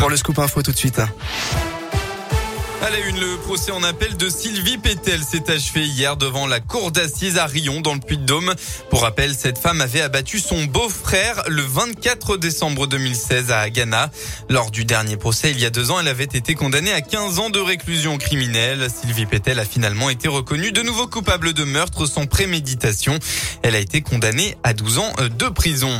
Pour le scoop info tout de suite. À la une, le procès en appel de Sylvie Pétel s'est achevé hier devant la cour d'assises à Rion dans le Puy-de-Dôme. Pour rappel, cette femme avait abattu son beau-frère le 24 décembre 2016 à Ghana. Lors du dernier procès, il y a deux ans, elle avait été condamnée à 15 ans de réclusion criminelle. Sylvie Pétel a finalement été reconnue de nouveau coupable de meurtre sans préméditation. Elle a été condamnée à 12 ans de prison.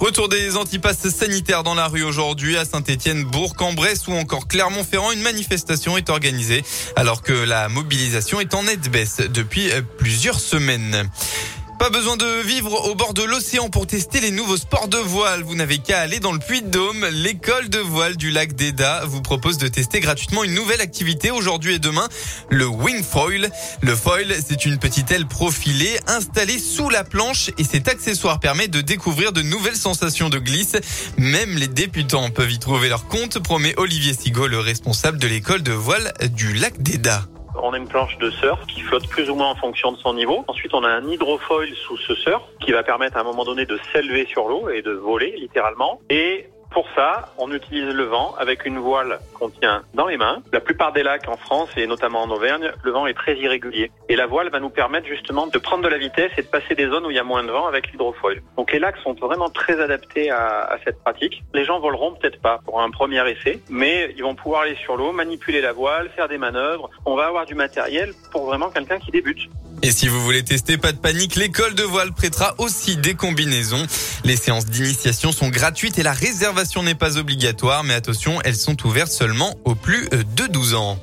Retour des antipasses sanitaires dans la rue aujourd'hui à Saint-Étienne, Bourg-en-Bresse ou encore Clermont-Ferrand. Une manifestation est organisée alors que la mobilisation est en nette baisse depuis plusieurs semaines. Pas besoin de vivre au bord de l'océan pour tester les nouveaux sports de voile. Vous n'avez qu'à aller dans le Puy-de-Dôme. L'école de voile du lac d'Eda vous propose de tester gratuitement une nouvelle activité aujourd'hui et demain, le wing foil. Le foil, c'est une petite aile profilée installée sous la planche et cet accessoire permet de découvrir de nouvelles sensations de glisse. Même les débutants peuvent y trouver leur compte, promet Olivier Sigaud, le responsable de l'école de voile du lac d'Eda. On a une planche de surf qui flotte plus ou moins en fonction de son niveau. Ensuite, on a un hydrofoil sous ce surf qui va permettre à un moment donné de s'élever sur l'eau et de voler littéralement. Et pour ça, on utilise le vent avec une voile qu'on tient dans les mains. La plupart des lacs en France et notamment en Auvergne, le vent est très irrégulier. Et la voile va nous permettre justement de prendre de la vitesse et de passer des zones où il y a moins de vent avec l'hydrofoil. Donc les lacs sont vraiment très adaptés à, cette pratique. Les gens voleront peut-être pas pour un premier essai, mais ils vont pouvoir aller sur l'eau, manipuler la voile, faire des manœuvres. On va avoir du matériel pour vraiment quelqu'un qui débute. Et si vous voulez tester, pas de panique, l'école de voile prêtera aussi des combinaisons. Les séances d'initiation sont gratuites et la réservation n'est pas obligatoire, mais attention, elles sont ouvertes seulement aux plus de 12 ans.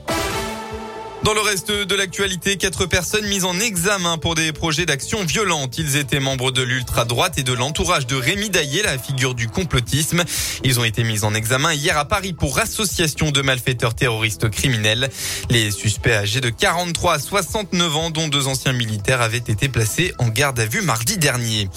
Dans le reste de l'actualité, quatre personnes mises en examen pour des projets d'action violente. Ils étaient membres de l'ultra-droite et de l'entourage de Rémi Daillé, la figure du complotisme. Ils ont été mis en examen hier à Paris pour association de malfaiteurs terroristes criminels. Les suspects âgés de 43 à 69 ans, dont deux anciens militaires, avaient été placés en garde à vue mardi dernier.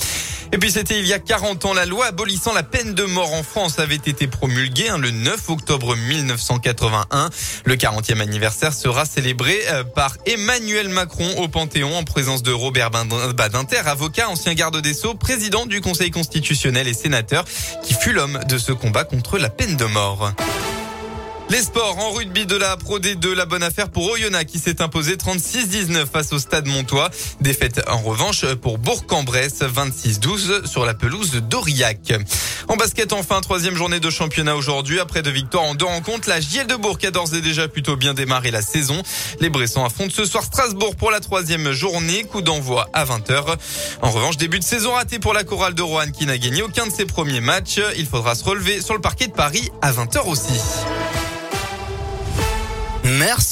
Et puis c'était il y a 40 ans, la loi abolissant la peine de mort en France avait été promulguée hein, le 9 octobre 1981. Le 40e anniversaire sera célébré euh, par Emmanuel Macron au Panthéon en présence de Robert Badinter, avocat, ancien garde des Sceaux, président du Conseil constitutionnel et sénateur, qui fut l'homme de ce combat contre la peine de mort. Les sports en rugby de la Pro D2, la bonne affaire pour Oyonnax qui s'est imposé 36-19 face au Stade Montois. Défaite en revanche pour Bourg-en-Bresse 26-12 sur la pelouse d'Aurillac. En basket enfin, troisième journée de championnat aujourd'hui. Après deux victoires en deux rencontres, la JL de Bourg a d'ores et déjà plutôt bien démarré la saison. Les Bressons affrontent ce soir Strasbourg pour la troisième journée. Coup d'envoi à 20h. En revanche, début de saison raté pour la chorale de Rouen qui n'a gagné aucun de ses premiers matchs. Il faudra se relever sur le parquet de Paris à 20h aussi. Merci.